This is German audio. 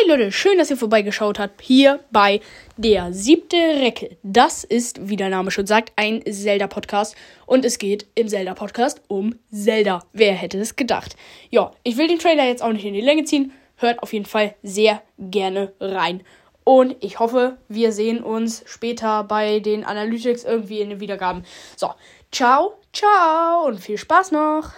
Hi Leute, schön, dass ihr vorbeigeschaut habt hier bei der siebte Recke. Das ist, wie der Name schon sagt, ein Zelda-Podcast und es geht im Zelda-Podcast um Zelda. Wer hätte es gedacht? Ja, ich will den Trailer jetzt auch nicht in die Länge ziehen. Hört auf jeden Fall sehr gerne rein. Und ich hoffe, wir sehen uns später bei den Analytics irgendwie in den Wiedergaben. So, ciao, ciao und viel Spaß noch.